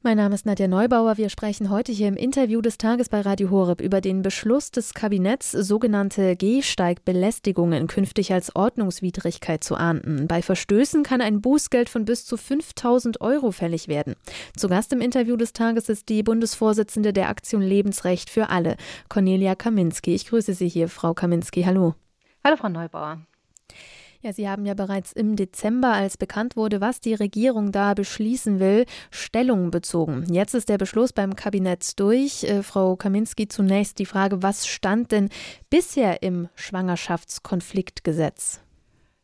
Mein Name ist Nadja Neubauer. Wir sprechen heute hier im Interview des Tages bei Radio Horeb über den Beschluss des Kabinetts, sogenannte Gehsteigbelästigungen künftig als Ordnungswidrigkeit zu ahnden. Bei Verstößen kann ein Bußgeld von bis zu 5000 Euro fällig werden. Zu Gast im Interview des Tages ist die Bundesvorsitzende der Aktion Lebensrecht für alle, Cornelia Kaminski. Ich grüße Sie hier, Frau Kaminski. Hallo. Hallo, Frau Neubauer. Ja, Sie haben ja bereits im Dezember, als bekannt wurde, was die Regierung da beschließen will, Stellung bezogen. Jetzt ist der Beschluss beim Kabinett durch. Äh, Frau Kaminski, zunächst die Frage, was stand denn bisher im Schwangerschaftskonfliktgesetz?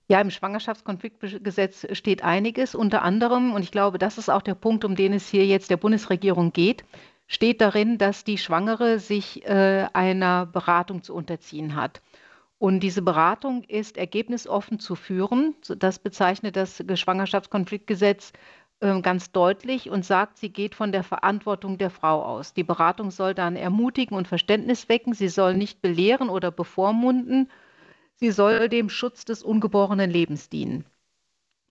Ja, im Schwangerschaftskonfliktgesetz steht einiges, unter anderem, und ich glaube, das ist auch der Punkt, um den es hier jetzt der Bundesregierung geht, steht darin, dass die Schwangere sich äh, einer Beratung zu unterziehen hat. Und diese Beratung ist ergebnisoffen zu führen. Das bezeichnet das Schwangerschaftskonfliktgesetz ähm, ganz deutlich und sagt, sie geht von der Verantwortung der Frau aus. Die Beratung soll dann ermutigen und Verständnis wecken. Sie soll nicht belehren oder bevormunden. Sie soll dem Schutz des ungeborenen Lebens dienen.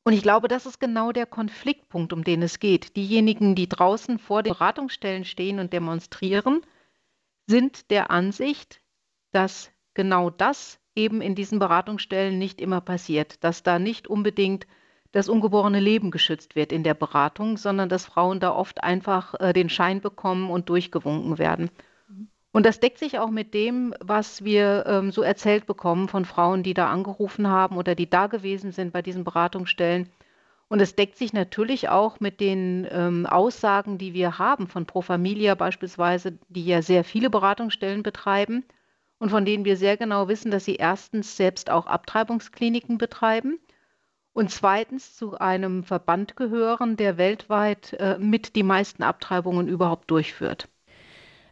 Und ich glaube, das ist genau der Konfliktpunkt, um den es geht. Diejenigen, die draußen vor den Beratungsstellen stehen und demonstrieren, sind der Ansicht, dass genau das eben in diesen Beratungsstellen nicht immer passiert, dass da nicht unbedingt das ungeborene Leben geschützt wird in der Beratung, sondern dass Frauen da oft einfach äh, den Schein bekommen und durchgewunken werden. Und das deckt sich auch mit dem, was wir ähm, so erzählt bekommen von Frauen, die da angerufen haben oder die da gewesen sind bei diesen Beratungsstellen. Und es deckt sich natürlich auch mit den ähm, Aussagen, die wir haben von Pro Familia beispielsweise, die ja sehr viele Beratungsstellen betreiben und von denen wir sehr genau wissen, dass sie erstens selbst auch Abtreibungskliniken betreiben und zweitens zu einem Verband gehören, der weltweit äh, mit die meisten Abtreibungen überhaupt durchführt.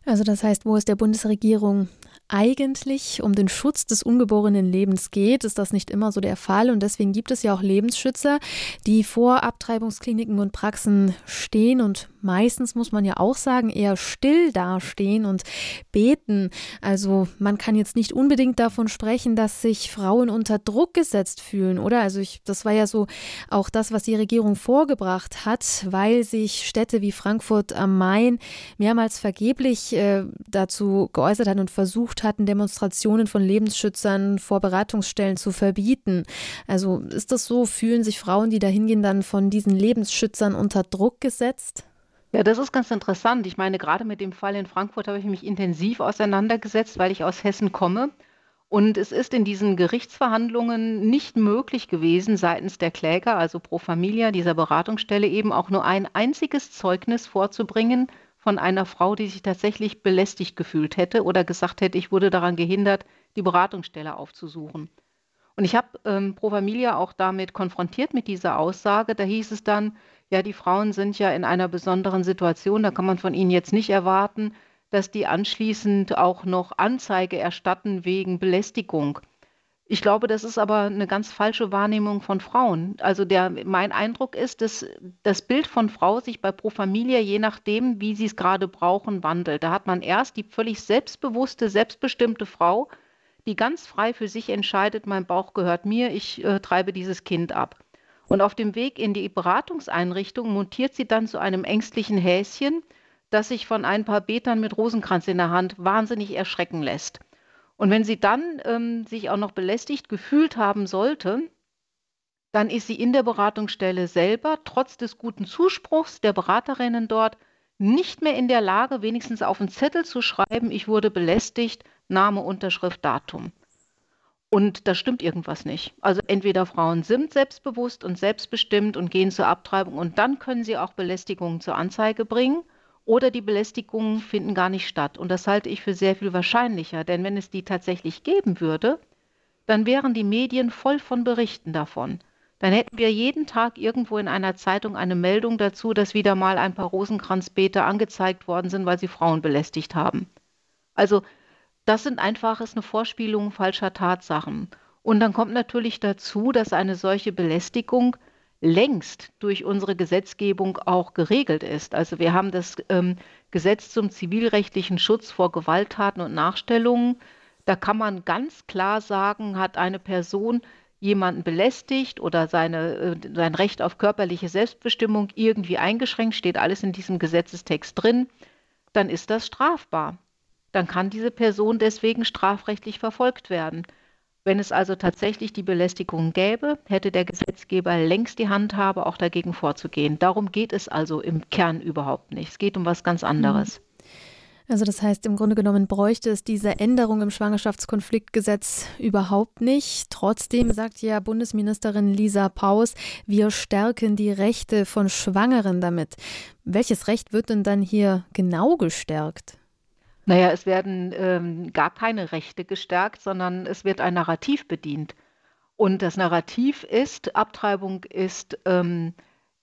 Also das heißt, wo es der Bundesregierung eigentlich um den Schutz des ungeborenen Lebens geht, ist das nicht immer so der Fall. Und deswegen gibt es ja auch Lebensschützer, die vor Abtreibungskliniken und Praxen stehen und meistens, muss man ja auch sagen, eher still dastehen und beten. Also man kann jetzt nicht unbedingt davon sprechen, dass sich Frauen unter Druck gesetzt fühlen, oder? Also ich, das war ja so auch das, was die Regierung vorgebracht hat, weil sich Städte wie Frankfurt am Main mehrmals vergeblich äh, dazu geäußert hat und versucht hatten, Demonstrationen von Lebensschützern vor Beratungsstellen zu verbieten. Also ist das so? Fühlen sich Frauen, die da hingehen, dann von diesen Lebensschützern unter Druck gesetzt? Ja, das ist ganz interessant. Ich meine, gerade mit dem Fall in Frankfurt habe ich mich intensiv auseinandergesetzt, weil ich aus Hessen komme. Und es ist in diesen Gerichtsverhandlungen nicht möglich gewesen, seitens der Kläger, also Pro Familia, dieser Beratungsstelle, eben auch nur ein einziges Zeugnis vorzubringen von einer Frau, die sich tatsächlich belästigt gefühlt hätte oder gesagt hätte, ich wurde daran gehindert, die Beratungsstelle aufzusuchen. Und ich habe ähm, Pro Familia auch damit konfrontiert mit dieser Aussage. Da hieß es dann, ja, die Frauen sind ja in einer besonderen Situation, da kann man von ihnen jetzt nicht erwarten, dass die anschließend auch noch Anzeige erstatten wegen Belästigung. Ich glaube, das ist aber eine ganz falsche Wahrnehmung von Frauen. Also der, mein Eindruck ist, dass das Bild von Frau sich bei Pro Familia, je nachdem, wie sie es gerade brauchen, wandelt. Da hat man erst die völlig selbstbewusste, selbstbestimmte Frau, die ganz frei für sich entscheidet, mein Bauch gehört mir, ich äh, treibe dieses Kind ab. Und auf dem Weg in die Beratungseinrichtung montiert sie dann zu einem ängstlichen Häschen, das sich von ein paar Betern mit Rosenkranz in der Hand wahnsinnig erschrecken lässt. Und wenn sie dann ähm, sich auch noch belästigt gefühlt haben sollte, dann ist sie in der Beratungsstelle selber, trotz des guten Zuspruchs der Beraterinnen dort, nicht mehr in der Lage, wenigstens auf einen Zettel zu schreiben, ich wurde belästigt, Name, Unterschrift, Datum. Und da stimmt irgendwas nicht. Also entweder Frauen sind selbstbewusst und selbstbestimmt und gehen zur Abtreibung und dann können sie auch Belästigungen zur Anzeige bringen oder die Belästigungen finden gar nicht statt. Und das halte ich für sehr viel wahrscheinlicher, denn wenn es die tatsächlich geben würde, dann wären die Medien voll von Berichten davon. Dann hätten wir jeden Tag irgendwo in einer Zeitung eine Meldung dazu, dass wieder mal ein paar Rosenkranzbeete angezeigt worden sind, weil sie Frauen belästigt haben. Also das sind einfach ist eine Vorspielung falscher Tatsachen. Und dann kommt natürlich dazu, dass eine solche Belästigung längst durch unsere Gesetzgebung auch geregelt ist. Also wir haben das ähm, Gesetz zum zivilrechtlichen Schutz vor Gewalttaten und Nachstellungen. Da kann man ganz klar sagen, hat eine Person jemanden belästigt oder seine, äh, sein Recht auf körperliche Selbstbestimmung irgendwie eingeschränkt, steht alles in diesem Gesetzestext drin, dann ist das strafbar. Dann kann diese Person deswegen strafrechtlich verfolgt werden. Wenn es also tatsächlich die Belästigung gäbe, hätte der Gesetzgeber längst die Handhabe, auch dagegen vorzugehen. Darum geht es also im Kern überhaupt nicht. Es geht um was ganz anderes. Also das heißt, im Grunde genommen bräuchte es diese Änderung im Schwangerschaftskonfliktgesetz überhaupt nicht. Trotzdem sagt ja Bundesministerin Lisa Paus, wir stärken die Rechte von Schwangeren damit. Welches Recht wird denn dann hier genau gestärkt? Naja, es werden ähm, gar keine Rechte gestärkt, sondern es wird ein Narrativ bedient. Und das Narrativ ist, Abtreibung ist ähm,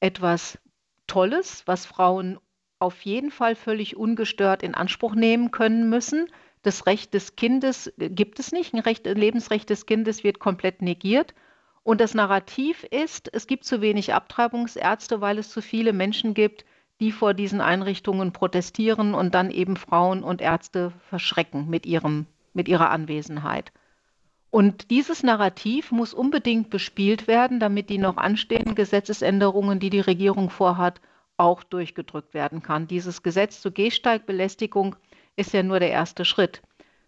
etwas Tolles, was Frauen auf jeden Fall völlig ungestört in Anspruch nehmen können müssen. Das Recht des Kindes gibt es nicht. Ein, Recht, ein Lebensrecht des Kindes wird komplett negiert. Und das Narrativ ist, es gibt zu wenig Abtreibungsärzte, weil es zu viele Menschen gibt, die vor diesen Einrichtungen protestieren und dann eben Frauen und Ärzte verschrecken mit, ihrem, mit ihrer Anwesenheit. Und dieses Narrativ muss unbedingt bespielt werden, damit die noch anstehenden Gesetzesänderungen, die die Regierung vorhat, auch durchgedrückt werden kann. Dieses Gesetz zur Gehsteigbelästigung ist ja nur der erste Schritt.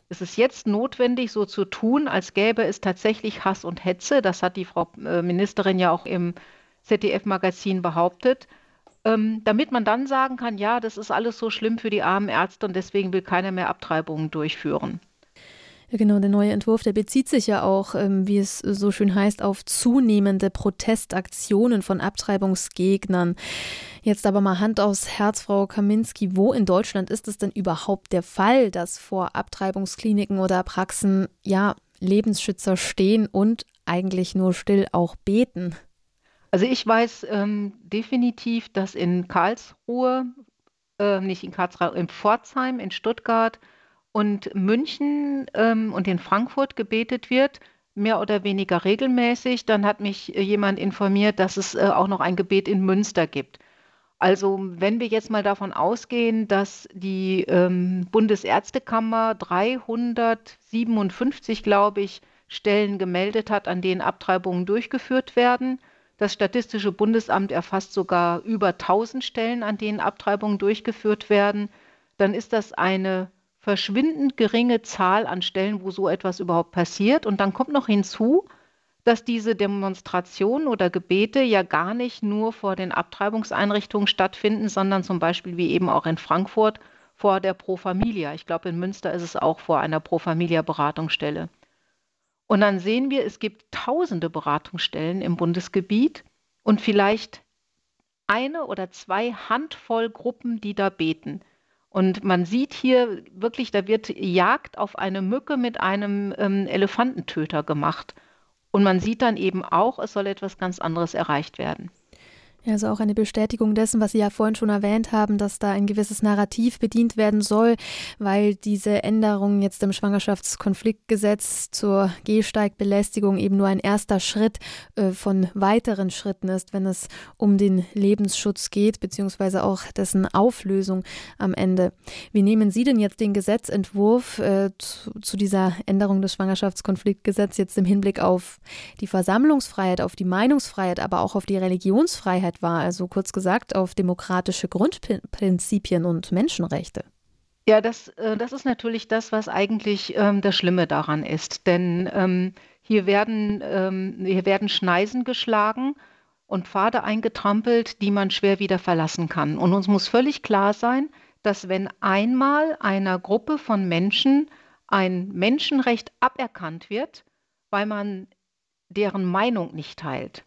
Es ist jetzt notwendig, so zu tun, als gäbe es tatsächlich Hass und Hetze. Das hat die Frau äh, Ministerin ja auch im ZDF-Magazin behauptet. Ähm, damit man dann sagen kann, ja, das ist alles so schlimm für die armen Ärzte und deswegen will keiner mehr Abtreibungen durchführen. Ja, genau, der neue Entwurf, der bezieht sich ja auch, ähm, wie es so schön heißt, auf zunehmende Protestaktionen von Abtreibungsgegnern. Jetzt aber mal Hand aufs Herz, Frau Kaminski. Wo in Deutschland ist es denn überhaupt der Fall, dass vor Abtreibungskliniken oder Praxen ja Lebensschützer stehen und eigentlich nur still auch beten? Also ich weiß ähm, definitiv, dass in Karlsruhe, äh, nicht in Karlsruhe, in Pforzheim, in Stuttgart und München ähm, und in Frankfurt gebetet wird, mehr oder weniger regelmäßig. Dann hat mich jemand informiert, dass es äh, auch noch ein Gebet in Münster gibt. Also wenn wir jetzt mal davon ausgehen, dass die ähm, Bundesärztekammer 357, glaube ich, Stellen gemeldet hat, an denen Abtreibungen durchgeführt werden, das Statistische Bundesamt erfasst sogar über 1000 Stellen, an denen Abtreibungen durchgeführt werden. Dann ist das eine verschwindend geringe Zahl an Stellen, wo so etwas überhaupt passiert. Und dann kommt noch hinzu, dass diese Demonstrationen oder Gebete ja gar nicht nur vor den Abtreibungseinrichtungen stattfinden, sondern zum Beispiel wie eben auch in Frankfurt vor der Pro Familia. Ich glaube, in Münster ist es auch vor einer Pro Familia Beratungsstelle. Und dann sehen wir, es gibt tausende Beratungsstellen im Bundesgebiet und vielleicht eine oder zwei Handvoll Gruppen, die da beten. Und man sieht hier wirklich, da wird Jagd auf eine Mücke mit einem ähm, Elefantentöter gemacht. Und man sieht dann eben auch, es soll etwas ganz anderes erreicht werden. Also auch eine Bestätigung dessen, was Sie ja vorhin schon erwähnt haben, dass da ein gewisses Narrativ bedient werden soll, weil diese Änderung jetzt im Schwangerschaftskonfliktgesetz zur Gehsteigbelästigung eben nur ein erster Schritt äh, von weiteren Schritten ist, wenn es um den Lebensschutz geht, beziehungsweise auch dessen Auflösung am Ende. Wie nehmen Sie denn jetzt den Gesetzentwurf äh, zu, zu dieser Änderung des Schwangerschaftskonfliktgesetzes jetzt im Hinblick auf die Versammlungsfreiheit, auf die Meinungsfreiheit, aber auch auf die Religionsfreiheit Freiheit war, also kurz gesagt auf demokratische Grundprinzipien und Menschenrechte. Ja, das, äh, das ist natürlich das, was eigentlich ähm, das Schlimme daran ist. Denn ähm, hier, werden, ähm, hier werden Schneisen geschlagen und Pfade eingetrampelt, die man schwer wieder verlassen kann. Und uns muss völlig klar sein, dass wenn einmal einer Gruppe von Menschen ein Menschenrecht aberkannt wird, weil man deren Meinung nicht teilt,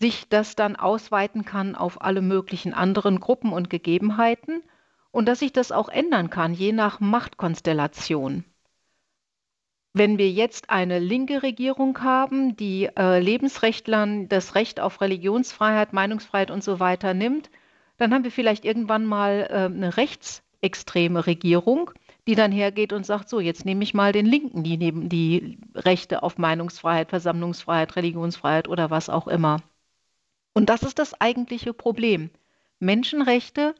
sich das dann ausweiten kann auf alle möglichen anderen Gruppen und Gegebenheiten und dass sich das auch ändern kann, je nach Machtkonstellation. Wenn wir jetzt eine linke Regierung haben, die äh, Lebensrechtlern das Recht auf Religionsfreiheit, Meinungsfreiheit und so weiter nimmt, dann haben wir vielleicht irgendwann mal äh, eine rechtsextreme Regierung, die dann hergeht und sagt, so, jetzt nehme ich mal den Linken, die nehmen die Rechte auf Meinungsfreiheit, Versammlungsfreiheit, Religionsfreiheit oder was auch immer. Und das ist das eigentliche Problem. Menschenrechte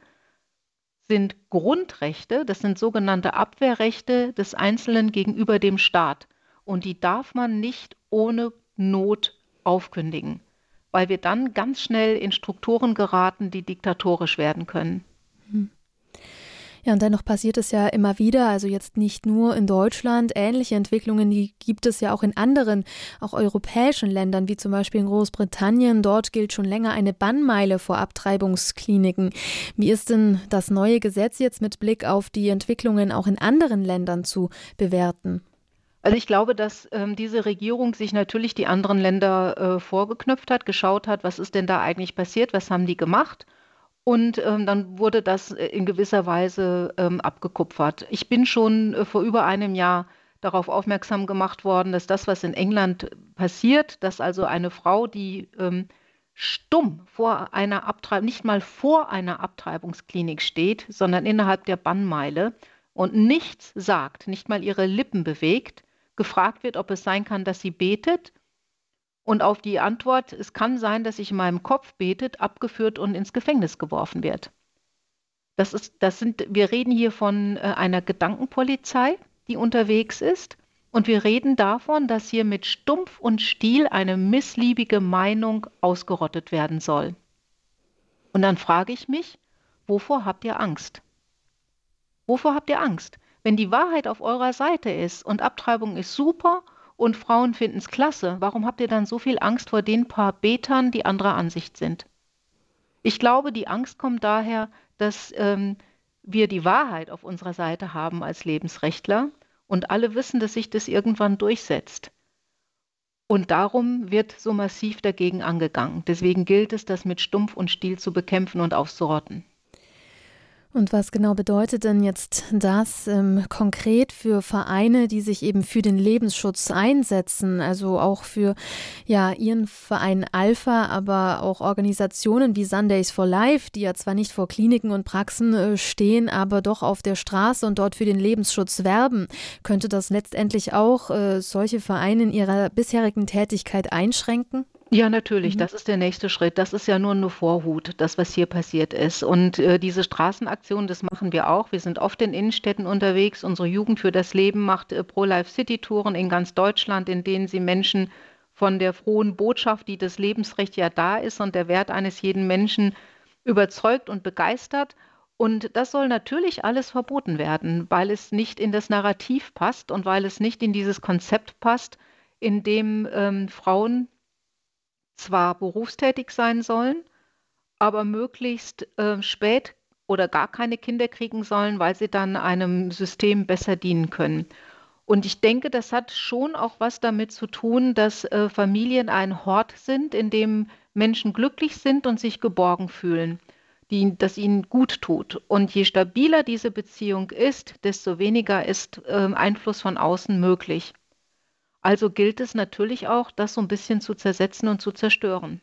sind Grundrechte, das sind sogenannte Abwehrrechte des Einzelnen gegenüber dem Staat. Und die darf man nicht ohne Not aufkündigen, weil wir dann ganz schnell in Strukturen geraten, die diktatorisch werden können. Ja, und dennoch passiert es ja immer wieder, also jetzt nicht nur in Deutschland. Ähnliche Entwicklungen, die gibt es ja auch in anderen, auch europäischen Ländern, wie zum Beispiel in Großbritannien. Dort gilt schon länger eine Bannmeile vor Abtreibungskliniken. Wie ist denn das neue Gesetz jetzt mit Blick auf die Entwicklungen auch in anderen Ländern zu bewerten? Also ich glaube, dass ähm, diese Regierung sich natürlich die anderen Länder äh, vorgeknöpft hat, geschaut hat, was ist denn da eigentlich passiert, was haben die gemacht und ähm, dann wurde das äh, in gewisser Weise ähm, abgekupfert. Ich bin schon äh, vor über einem Jahr darauf aufmerksam gemacht worden, dass das, was in England passiert, dass also eine Frau, die ähm, stumm vor einer Abtreibung, nicht mal vor einer Abtreibungsklinik steht, sondern innerhalb der Bannmeile und nichts sagt, nicht mal ihre Lippen bewegt, gefragt wird, ob es sein kann, dass sie betet und auf die Antwort, es kann sein, dass ich in meinem Kopf betet, abgeführt und ins Gefängnis geworfen wird. Das ist, das sind, wir reden hier von äh, einer Gedankenpolizei, die unterwegs ist. Und wir reden davon, dass hier mit Stumpf und Stiel eine missliebige Meinung ausgerottet werden soll. Und dann frage ich mich, wovor habt ihr Angst? Wovor habt ihr Angst? Wenn die Wahrheit auf eurer Seite ist und Abtreibung ist super und Frauen finden es klasse, warum habt ihr dann so viel Angst vor den paar Betern, die anderer Ansicht sind? Ich glaube, die Angst kommt daher, dass ähm, wir die Wahrheit auf unserer Seite haben als Lebensrechtler und alle wissen, dass sich das irgendwann durchsetzt. Und darum wird so massiv dagegen angegangen. Deswegen gilt es, das mit Stumpf und Stiel zu bekämpfen und auszurotten. Und was genau bedeutet denn jetzt das ähm, konkret für Vereine, die sich eben für den Lebensschutz einsetzen, also auch für ja ihren Verein Alpha, aber auch Organisationen wie Sundays for Life, die ja zwar nicht vor Kliniken und Praxen äh, stehen, aber doch auf der Straße und dort für den Lebensschutz werben, könnte das letztendlich auch äh, solche Vereine in ihrer bisherigen Tätigkeit einschränken? Ja, natürlich, mhm. das ist der nächste Schritt. Das ist ja nur eine Vorhut, das, was hier passiert ist. Und äh, diese Straßenaktion, das machen wir auch. Wir sind oft in Innenstädten unterwegs. Unsere Jugend für das Leben macht äh, Pro-Life-City-Touren in ganz Deutschland, in denen sie Menschen von der frohen Botschaft, die das Lebensrecht ja da ist und der Wert eines jeden Menschen überzeugt und begeistert. Und das soll natürlich alles verboten werden, weil es nicht in das Narrativ passt und weil es nicht in dieses Konzept passt, in dem ähm, Frauen zwar berufstätig sein sollen, aber möglichst äh, spät oder gar keine Kinder kriegen sollen, weil sie dann einem System besser dienen können. Und ich denke, das hat schon auch was damit zu tun, dass äh, Familien ein Hort sind, in dem Menschen glücklich sind und sich geborgen fühlen, die, das ihnen gut tut. Und je stabiler diese Beziehung ist, desto weniger ist äh, Einfluss von außen möglich. Also gilt es natürlich auch, das so ein bisschen zu zersetzen und zu zerstören.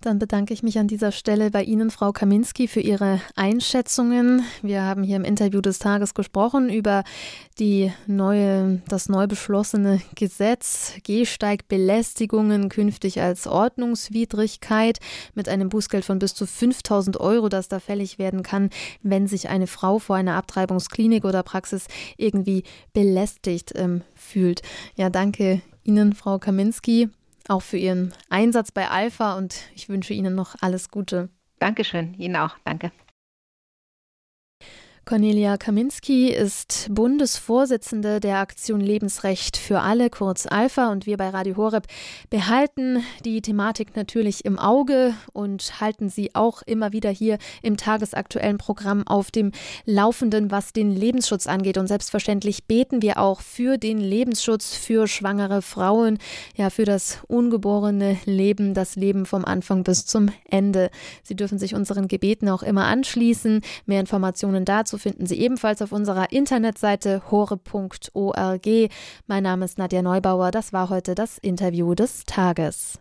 Dann bedanke ich mich an dieser Stelle bei Ihnen, Frau Kaminski, für Ihre Einschätzungen. Wir haben hier im Interview des Tages gesprochen über die neue, das neu beschlossene Gesetz Gehsteigbelästigungen künftig als Ordnungswidrigkeit mit einem Bußgeld von bis zu 5000 Euro, das da fällig werden kann, wenn sich eine Frau vor einer Abtreibungsklinik oder Praxis irgendwie belästigt ähm, fühlt. Ja, danke Ihnen, Frau Kaminski auch für Ihren Einsatz bei Alpha und ich wünsche Ihnen noch alles Gute. Dankeschön, Ihnen auch. Danke. Cornelia Kaminski ist Bundesvorsitzende der Aktion Lebensrecht für alle, kurz Alpha, und wir bei Radio Horeb behalten die Thematik natürlich im Auge und halten sie auch immer wieder hier im tagesaktuellen Programm auf dem Laufenden, was den Lebensschutz angeht. Und selbstverständlich beten wir auch für den Lebensschutz für schwangere Frauen, ja, für das ungeborene Leben, das Leben vom Anfang bis zum Ende. Sie dürfen sich unseren Gebeten auch immer anschließen. Mehr Informationen finden Sie ebenfalls auf unserer Internetseite hore.org. Mein Name ist Nadja Neubauer. Das war heute das Interview des Tages.